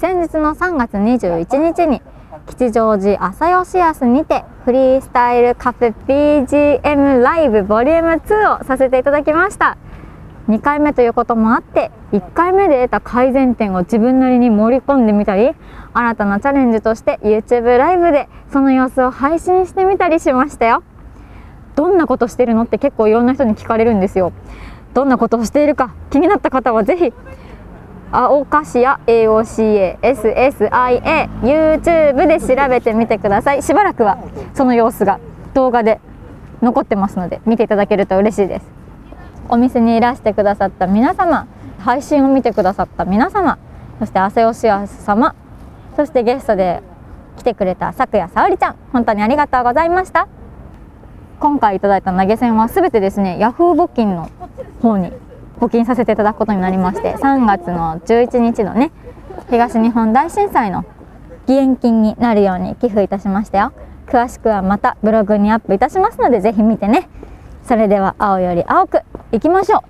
先日の3月21日に吉祥寺朝吉安にてフリースタイルカフェ BGM ライブボリューム2をさせていただきました。2回目ということもあって1回目で得た改善点を自分なりに盛り込んでみたり新たなチャレンジとして YouTube ライブでその様子を配信してみたりしましたよ。どんなことしてるのって結構いろんな人に聞かれるんですよ。どんなことをしているか気になった方はぜひ青菓子や AOCASSIA YouTube で調べてみてください。しばらくはその様子が動画で残ってますので見ていただけると嬉しいです。お店にいらしてくださった皆様配信を見てくださった皆様そして朝吉安様そしてゲストで来てくれた咲夜沙織ちゃん本当にありがとうございました。今回いただいた投げ銭はすべてですねヤフー募金の方に募金させていただくことになりまして3月の11日のね東日本大震災の義援金になるように寄付いたしましたよ。詳しくはまたブログにアップいたしますのでぜひ見てね。それでは青より青くいきましょう。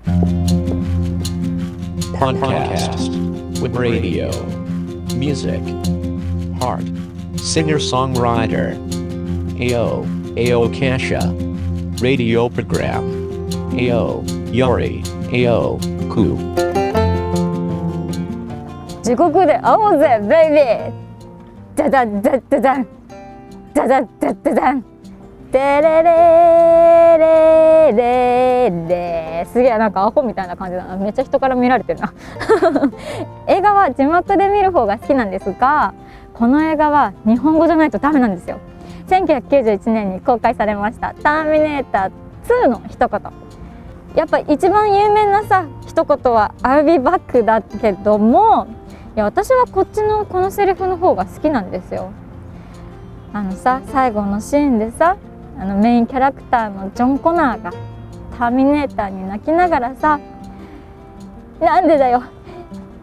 Podcast with radio, music, heart, singer songwriter, AO, AO Kasha, radio program, AO, Yori, AO, Ku. 地獄で会おうぜベイビーじゃじゃじゃじゃじゃんじゃじゃじゃじゃじゃんてれれれれれすげえなんかアホみたいな感じだな。めっちゃ人から見られてるな。映画は字幕で見る方が好きなんですがこの映画は日本語じゃないとダメなんですよ。1991年に公開されました「ターミネーター2」の一言。やっぱ一番有名なさ一言は「I'll be back」だけどもいや私はこっちのこのセリフの方が好きなんですよ。あのさ最後のシーンでさあのメインキャラクターのジョン・コナーがターミネーターに泣きながらさ「なんでだよ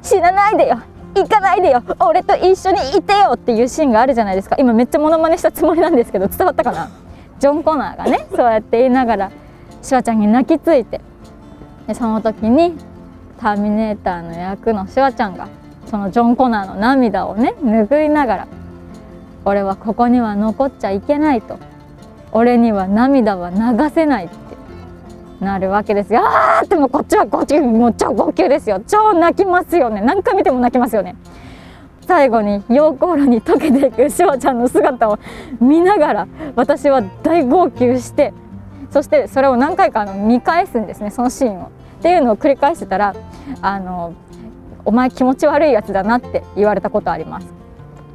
死なないでよ行かないでよ俺と一緒にいてよ」っていうシーンがあるじゃないですか。今めっちゃモノマネしたつもりなんですけど伝わったかな？ジョン・コナーがねそうやって言いながらシュワちゃんに泣きついてでその時にターミネーターの役のシュワちゃんがそのジョン・コナーの涙をね拭いながら「俺はここには残っちゃいけない」と「俺には涙は流せない」ってなるわけですよ。あーってもうこっちはこっちもう超号泣ですよ超泣きますよね何回見ても泣きますよね。最後に溶鉱炉に溶けていくシュワちゃんの姿を見ながら私は大号泣してそしてそれを何回かあの見返すんですねそのシーンを。っていうのを繰り返してたらあのお前気持ち悪いやつだなって言われたことあります。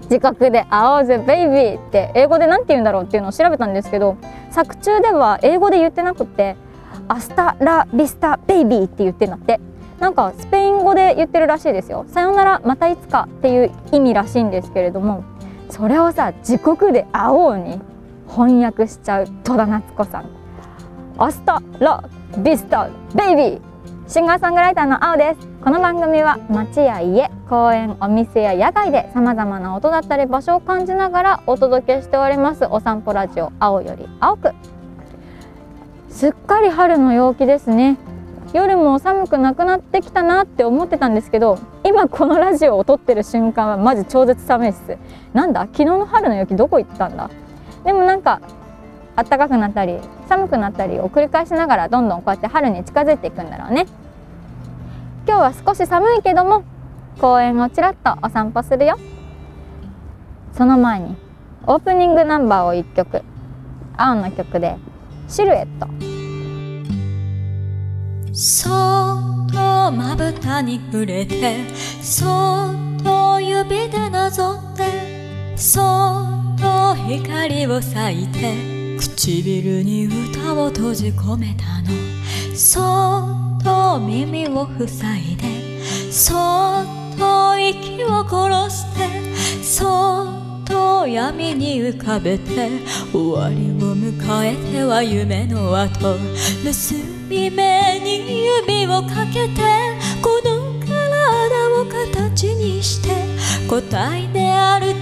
自覚で「会おうぜベイビー」って英語で何て言うんだろうっていうのを調べたんですけど作中では英語で言ってなくて「アスタラビスタベイビー」って言ってんだって。なんかスペイン語で言ってるらしいですよ「さよならまたいつか」っていう意味らしいんですけれどもそれをさ「地獄で会おう」に翻訳しちゃう戸田奈津子さん「 Hasta la vista baby」シンガーソングライターの青です。この番組は街や家公園お店や野外でさまざまな音だったり場所を感じながらお届けしております。お散歩ラジオ青より青く。すっかり春の陽気ですね。夜も寒くなくなってきたなって思ってたんですけど今このラジオを撮ってる瞬間はマジ超絶寒いっす。なんだ？昨日の春の陽気どこ行ったんだ？でもなんか暖かくなったり寒くなったりを繰り返しながらどんどんこうやって春に近づいていくんだろうね。今日は少し寒いけども公園をちらっとお散歩するよ。その前にオープニングナンバーを1曲青の曲で「シルエット」そっとまぶたに触れてそっと指でなぞってそっと光を咲いて唇に歌を閉じ込めたの。そっと耳を塞いでそっと息を殺してそっと闇に浮かべて終わりを迎えては夢の後。結び目に指をかけてこの体を形にして答えである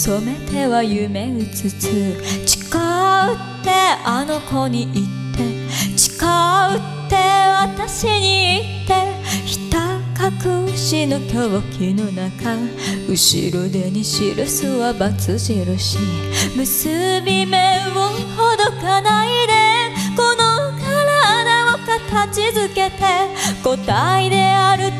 瞳を細めては夢うつつ。誓うってあの子に言って。誓うって私に言って。ひた隠しの狂気の中。後ろ手に記すは罰印。結び目をほどかないで。この体を形づけて。答えであると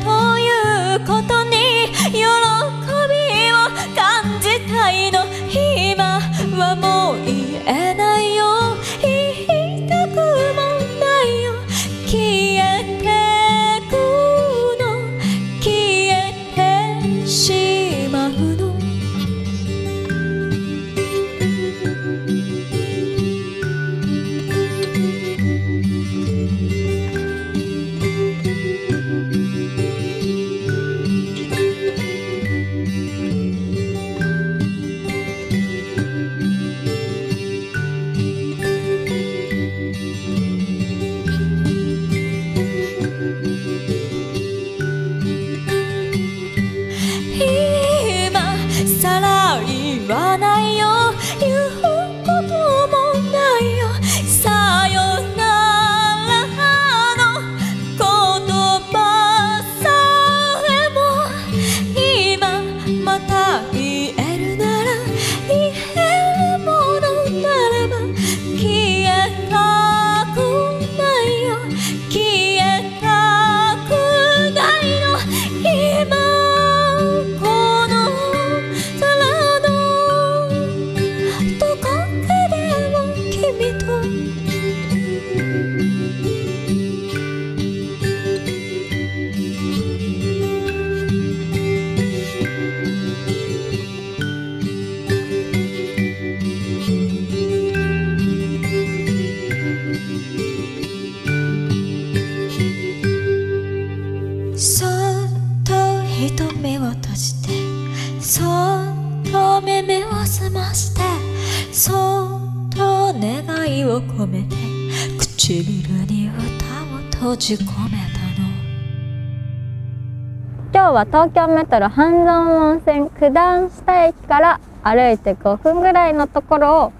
今日は東京メトロ半蔵門線九段下駅から歩いて5分ぐらいのところを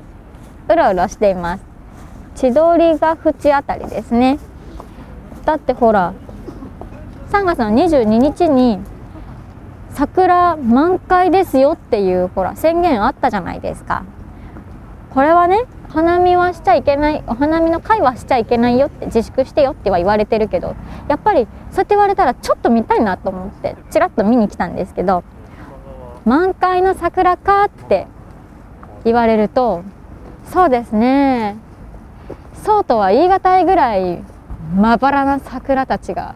うろうろしています。千鳥ヶ淵あたりですね。だってほら3月の22日に桜満開ですよっていうほら宣言あったじゃないですか。これはね花見はしちゃいけないお花見の会はしちゃいけないよって自粛してよっては言われてるけどやっぱりそうやって言われたらちょっと見たいなと思ってちらっと見に来たんですけど満開の桜かって言われるとそうですねそうとは言い難いぐらいまばらな桜たちが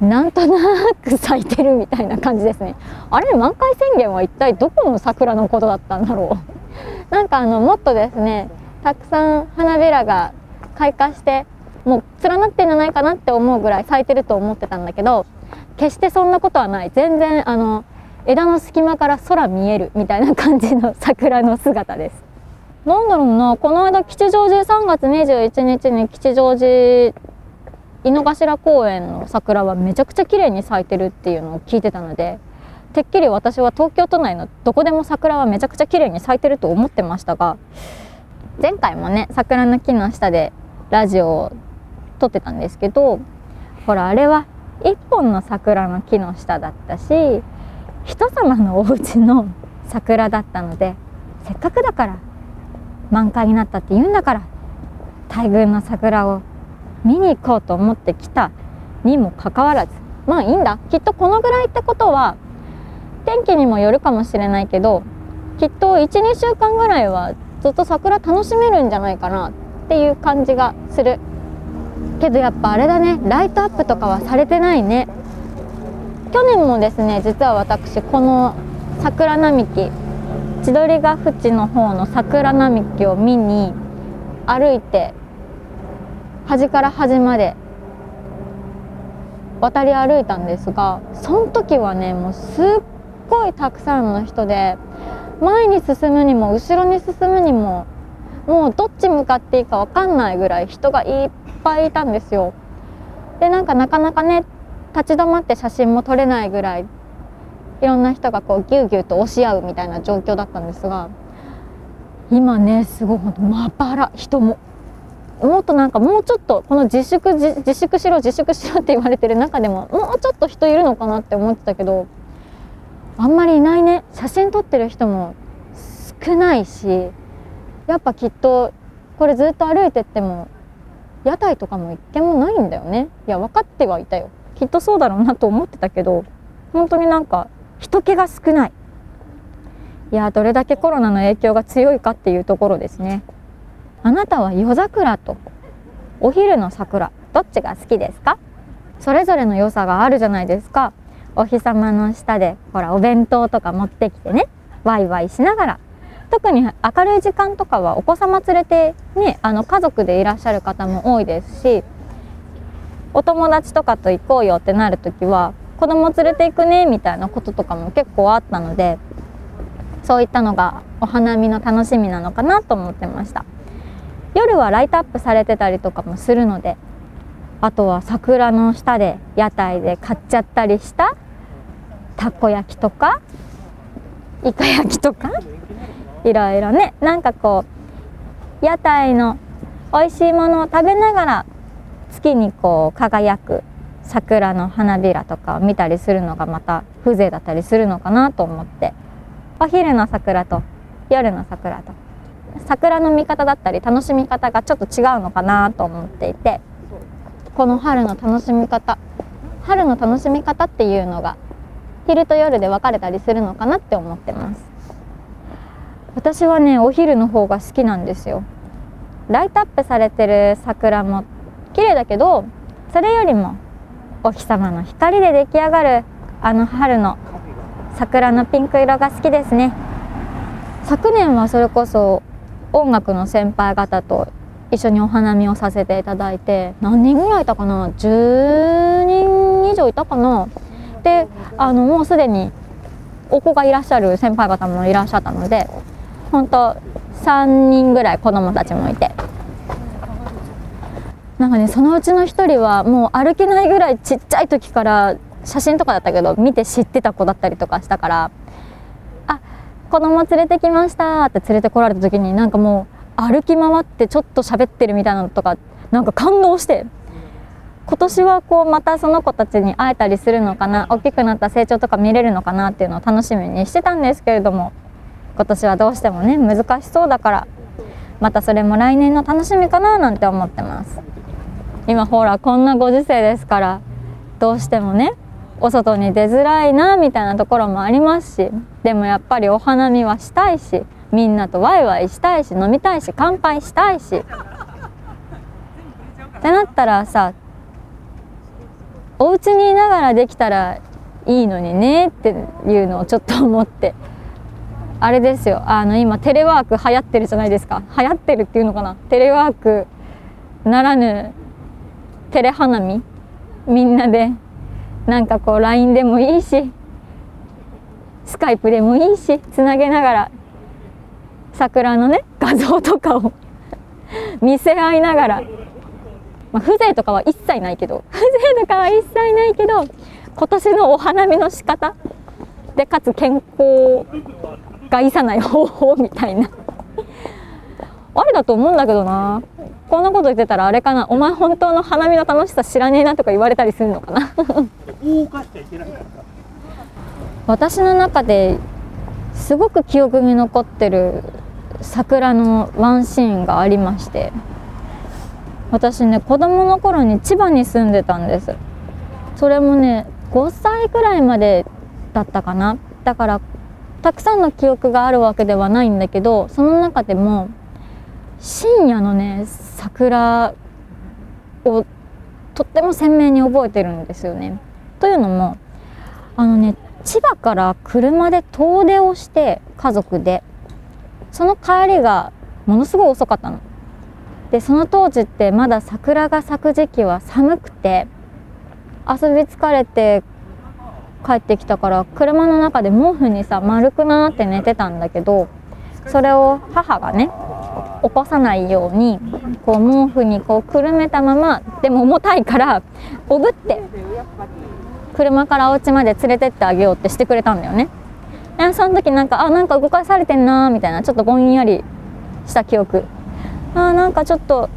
なんとなく咲いてるみたいな感じですね。あれ満開宣言は一体どこの桜のことだったんだろう。なんかあのもっとですねたくさん花びらが開花してもう連なってんじゃないかなって思うぐらい咲いてると思ってたんだけど決してそんなことはない。全然あの枝の隙間から空見えるみたいな感じの桜の姿です。なんだろうなこの間吉祥寺3月21日に吉祥寺井の頭公園の桜はめちゃくちゃ綺麗に咲いてるっていうのを聞いてたのでてっきり私は東京都内のどこでも桜はめちゃくちゃ綺麗に咲いてると思ってましたが前回もね桜の木の下でラジオを撮ってたんですけどほらあれは一本の桜の木の下だったし人様のお家の桜だったのでせっかくだから満開になったって言うんだから大群の桜を見に行こうと思ってきたにもかかわらずまあいいんだ。きっとこのぐらいってことは天気にもよるかもしれないけどきっと12週間ぐらいはずっと桜楽しめるんじゃないかなっていう感じがする。けどやっぱあれだねライトアップとかはされてないね。去年もですね実は私この桜並木千鳥ヶ淵の方の桜並木を見に歩いて端から端まで渡り歩いたんですがその時はねもうすっごいたくさんの人で前に進むにも後ろに進むにももうどっち向かっていいか分かんないぐらい人がいっぱいいたんですよ。でなんかなかなかね立ち止まって写真も撮れないぐらいいろんな人がこうギュウギュウと押し合うみたいな状況だったんですが今ねすごい本当まばら人ももっとなんかもうちょっとこの自粛自粛しろ自粛しろって言われてる中でももうちょっと人いるのかなって思ってたけどあんまりいないね。写真撮ってる人も少ないしやっぱきっとこれずっと歩いてっても屋台とかも一軒もないんだよね。いや分かってはいたよ。きっとそうだろうなと思ってたけど本当になんか人気が少ない。いやどれだけコロナの影響が強いかっていうところですね。あなたは夜桜とお昼の桜どっちが好きですか？それぞれの良さがあるじゃないですか。お日様の下でほらお弁当とか持ってきてねワイワイしながら特に明るい時間とかはお子様連れてねあの家族でいらっしゃる方も多いですしお友達とかと行こうよってなる時は子供連れて行くねみたいなこととかも結構あったのでそういったのがお花見の楽しみなのかなと思ってました。夜はライトアップされてたりとかもするのであとは桜の下で屋台で買っちゃったりしたたこ焼きとかイカ焼きとかいろいろね。なんかこう屋台の美味しいものを食べながら月にこう輝く桜の花びらとかを見たりするのがまた風情だったりするのかなと思って。お昼の桜と夜の桜と。桜の見方だったり楽しみ方がちょっと違うのかなと思っていて。この春の楽しみ方。春の楽しみ方っていうのが昼と夜で分かれたりするのかなって思ってます。私はねお昼の方が好きなんですよ。ライトアップされてる桜も綺麗だけどそれよりもお日様の光で出来上がるあの春の桜のピンク色が好きですね。昨年はそれこそ音楽の先輩方と一緒にお花見をさせていただいて何人ぐらいいたかな？10人以上いたかな？であのもうすでにお子がいらっしゃる先輩方もいらっしゃったので本当3人ぐらい子供たちもいて。なんかねそのうちの1人はもう歩けないぐらいちっちゃい時から写真とかだったけど見て知ってた子だったりとかしたからあ子供連れてきましたって連れてこられた時になんかもう歩き回ってちょっと喋ってるみたいなのとかなんか感動して。今年はこうまたその子たちに会えたりするのかな？大きくなった成長とか見れるのかなっていうのを楽しみにしてたんですけれども今年はどうしてもね難しそうだからまたそれも来年の楽しみかななんて思ってます。今ほらこんなご時世ですからどうしてもねお外に出づらいなみたいなところもありますしでもやっぱりお花見はしたいしみんなとワイワイしたいし飲みたいし乾杯したいし。ってなったらさお家にいながらできたらいいのにねっていうのをちょっと思って。あれですよ。あの今テレワーク流行ってるじゃないですか。流行ってるっていうのかな。テレワークならぬテレ花見。みんなでなんかこう LINE でもいいしスカイプでもいいしつなげながら桜のね画像とかを 見せ合いながら、まあ、風情とかは一切ないけど。風情とかは一切ないけど今年のお花見の仕方。でかつ健康がいさない方法みたいな。あれだと思うんだけどな。こんなこと言ってたらあれかな。お前本当の花見の楽しさ知らねえなとか言われたりするのかな。私の中ですごく記憶に残ってる桜のワンシーンがありまして私ね子供の頃に千葉に住んでたんですそれもね5歳くらいまでだったかなだからたくさんの記憶があるわけではないんだけどその中でも深夜のね桜をとっても鮮明に覚えてるんですよね。というのもあのね千葉から車で遠出をして家族でその帰りがものすごい遅かったの。でその当時ってまだ桜が咲く時期は寒くて遊び疲れて帰ってきたから車の中で毛布にさ丸くなって寝てたんだけどそれを母がね起こさないようにこう毛布にこうくるめたままでも重たいからおぶって車からお家まで連れてってあげようってしてくれたんだよね。でその時なんかあなんか動かされてんなみたいなちょっとぼんやりした記憶。あなんかちょっと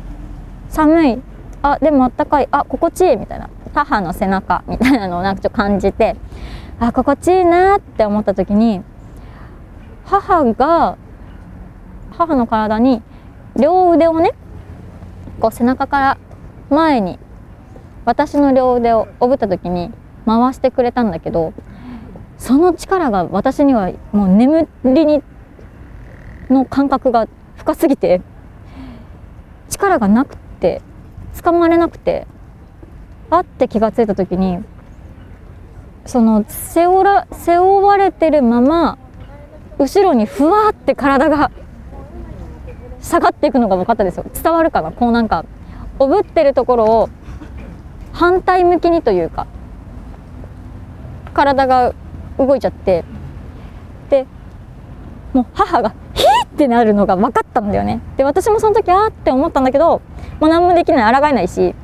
寒い。あでもあったかい。あ心地いいみたいな。母の背中みたいなのを なんかちょっと感じて。あ心地いいなって思った時に母が母の体に両腕をねこう背中から前に私の両腕をおぶった時に回してくれたんだけどその力が私にはもう眠りにの感覚が深すぎて力がなくて掴まれなくてあって気が付いた時にその背負ら背負われてるまま後ろにふわって体が下がっていくのが分かったですよ。伝わるかな？こうなんかおぶってるところを反対向きにというか体が動いちゃってでもう母がヒーってなるのが分かったんだよね。で私もその時あー！って思ったんだけどもう何もできない抗えないし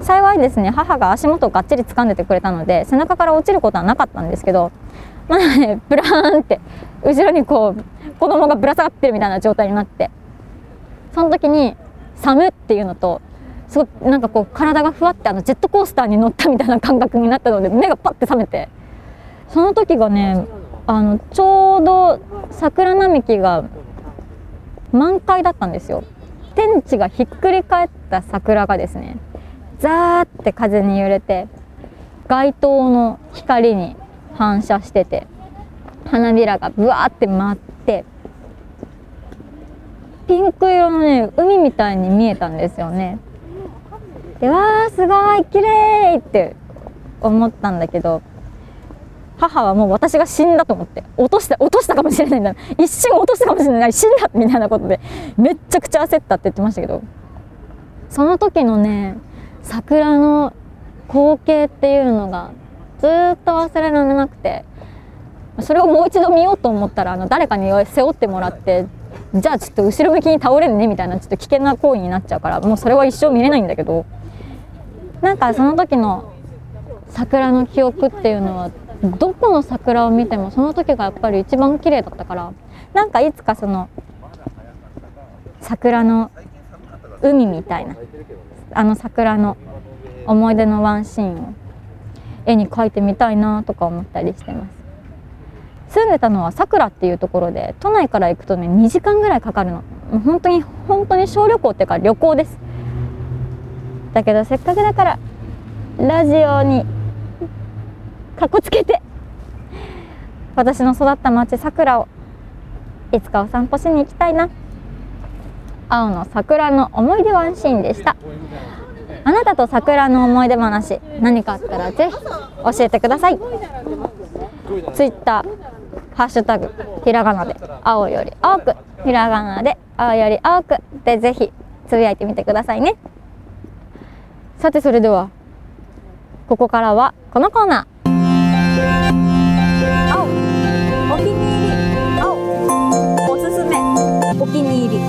幸いですね母が足元をがっちり掴んでてくれたので背中から落ちることはなかったんですけどまだねブラーンって後ろにこう子供がぶら下がってるみたいな状態になってその時に寒っていうのとすごなんかこう体がふわってあのジェットコースターに乗ったみたいな感覚になったので目がパッて覚めてその時がねあのちょうど桜並木が満開だったんですよ。天地がひっくり返った桜がですねザーって風に揺れて街灯の光に反射してて花びらがブワーって舞ってピンク色のね海みたいに見えたんですよね。でわーすごい綺麗って思ったんだけど母はもう私が死んだと思って落とした落としたかもしれないんだ。一瞬落としたかもしれない。死んだみたいなことでめっちゃくちゃ焦ったって言ってましたけど。その時のね桜の光景っていうのがずっと忘れられなくてそれをもう一度見ようと思ったらあの誰かに背負ってもらってじゃあちょっと後ろ向きに倒れるねみたいなちょっと危険な行為になっちゃうからもうそれは一生見れないんだけどなんかその時の桜の記憶っていうのはどこの桜を見てもその時がやっぱり一番綺麗だったからなんかいつかその桜の海みたいなあの桜の思い出のワンシーンを絵に描いてみたいなとか思ったりしてます。住んでたのはさくらっていうところで都内から行くとね2時間ぐらいかかるの。もう本当に本当に小旅行っていうか旅行です。だけどせっかくだからラジオにかっこつけて。私の育った町さくらをいつかお散歩しに行きたいな。青の桜の思い出ワンシーンでした。あなたと桜の思い出話何かあったらぜひ教えてください。ツイッターハッシュタグひらがなで青より青くひらがなで青より青くでぜひつぶやいてみてくださいね。さてそれではここからはこのコーナー。青。お気に入り。青。おすすめ。お気に入り。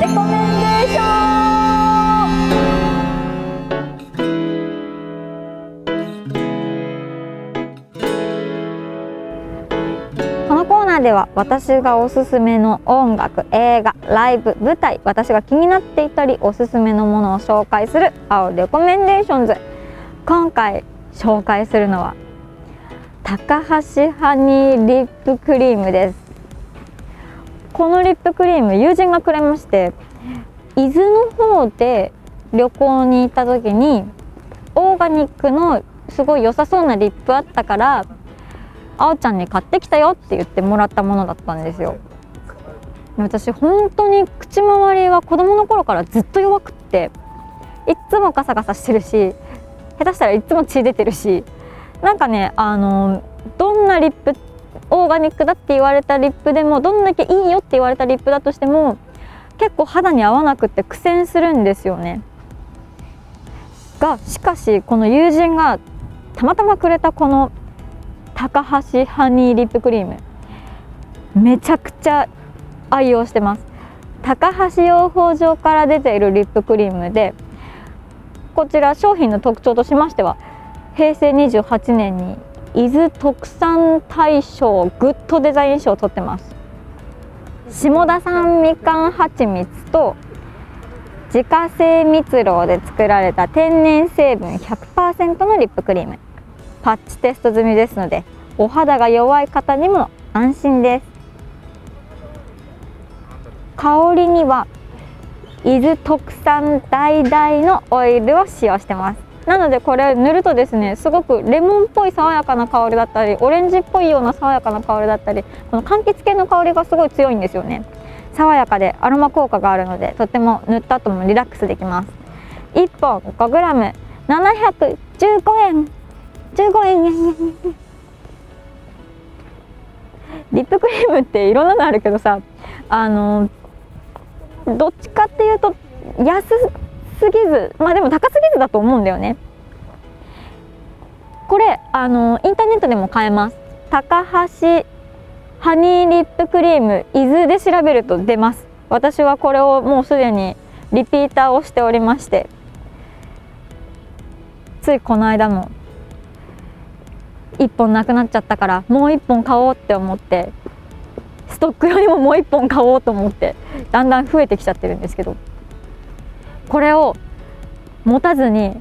レコメンデーション。このコーナーでは私がおすすめの音楽映画ライブ舞台私が気になっていたりおすすめのものを紹介する青レコメンデーションズ。今回紹介するのは高橋ハニーリップクリームです。このリップクリーム友人がくれまして伊豆の方で旅行に行った時にオーガニックのすごい良さそうなリップあったからあおちゃんに買ってきたよって言ってもらったものだったんですよ。私本当に口周りは子供の頃からずっと弱くっていっつもガサガサしてるし下手したらいつも血出てるしなんかねあのどんなリップオーガニックだって言われたリップでもどんだけいいよって言われたリップだとしても結構肌に合わなくて苦戦するんですよね。がしかしこの友人がたまたまくれたこの高橋ハニーリップクリームめちゃくちゃ愛用してます。高橋養蜂場から出ているリップクリームでこちら商品の特徴としましては平成28年に伊豆特産大賞グッドデザイン賞を取ってます。下田産みかん蜂蜜と自家製蜜蝋で作られた天然成分100%のリップクリーム。パッチテスト済みですのでお肌が弱い方にも安心です。香りには伊豆特産橙のオイルを使用してます。なのでこれ塗るとですねすごくレモンっぽい爽やかな香りだったりオレンジっぽいような爽やかな香りだったりこの柑橘系の香りがすごい強いんですよね。爽やかでアロマ効果があるのでとっても塗った後もリラックスできます。1本 5g715 円。15円。リップクリームっていろんなのあるけどさあのどっちかっていうと安すぎずまあでも高すぎずだと思うんだよね。これあのインターネットでも買えます。高橋ハニーリップクリーム伊豆で調べると出ます。私はこれをもうすでにリピーターをしておりまして。ついこの間も1本なくなっちゃったからもう1本買おうって思ってストック用にももう1本買おうと思ってだんだん増えてきちゃってるんですけどこれを持たずに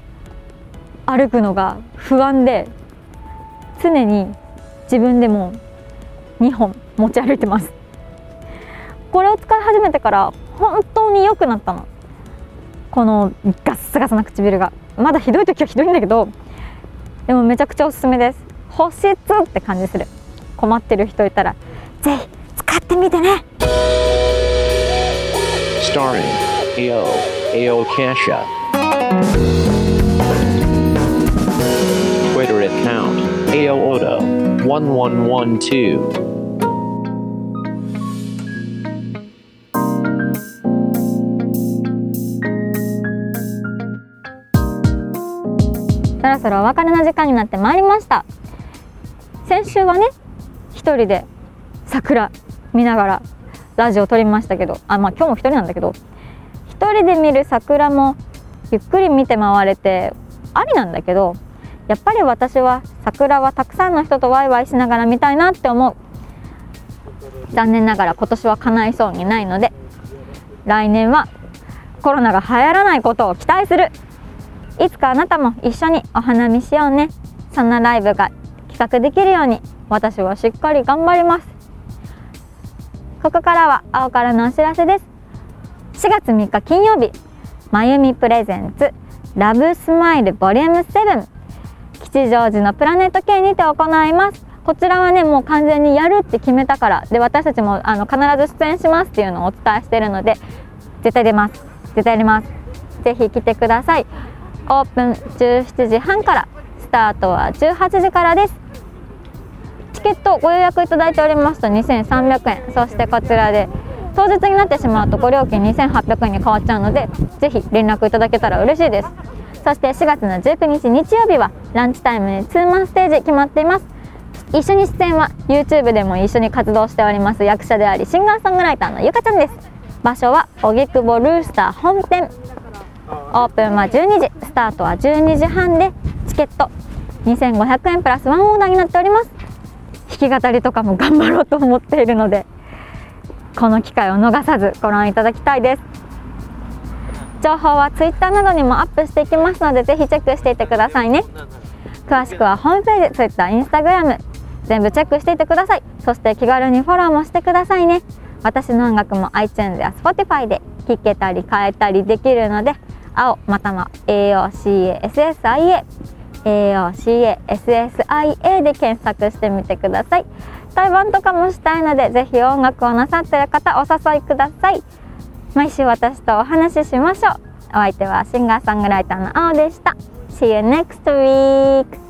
歩くのが不安で常に自分でも2本持ち歩いてます。これを使い始めてから本当に良くなったの。このガッサガサな唇が。まだひどい時はひどいんだけどでもめちゃくちゃおすすめです。保湿って感じする。困ってる人いたらぜひ使ってみてね Starring AO AO Kasha. Twitter account AO Odo 1112. そろそろお別れの時間になってまいりました先週はね一人で桜見ながらラジオ撮りましたけどあまあ今日も一人なんだけど一人で見る桜もゆっくり見て回れてありなんだけどやっぱり私は桜はたくさんの人とワイワイしながら見たいなって思う。残念ながら今年は叶いそうにないので来年はコロナが流行らないことを期待する。いつかあなたも一緒にお花見しようね。そんなライブが企画できるように私はしっかり頑張ります。ここからは青からのお知らせです。4月3日金曜日まゆみプレゼンツラブスマイルボリューム7吉祥寺のプラネット K にて行います。こちらはねもう完全にやるって決めたからで私たちもあの必ず出演しますっていうのをお伝えしているので絶対出ます。絶対出ます。ぜひ来てください。オープン17時半からスタートは18時からです。チケットご予約いただいておりますと2300円。そしてこちらで当日になってしまうとご料金2800円に変わっちゃうのでぜひ連絡いただけたら嬉しいです。そして4月の19日日曜日はランチタイムにツーマンステージ決まっています。一緒に出演は YouTube でも一緒に活動しております役者でありシンガーソングライターのゆかちゃんです。場所は荻窪ルースター本店。オープンは12時スタートは12時半でチケット2500円プラスワンオーダーになっております。弾き語りとかも頑張ろうと思っているのでこの機会を逃さずご覧いただきたいです。情報は Twitter などにもアップしていきますのでぜひチェックしていてくださいね。詳しくはホームページ Twitter、Instagram 全部チェックしていてください。そして気軽にフォローもしてくださいね。私の音楽も iTunes や Spotify で聴けたり変えたりできるので青または AOCASSIA AOCASSIA で検索してみてください。対バンとかもしたいのでぜひ音楽をなさっている方お誘いください。毎週私とお話ししましょう。お相手はシンガーソングライターの青でした。See you next week!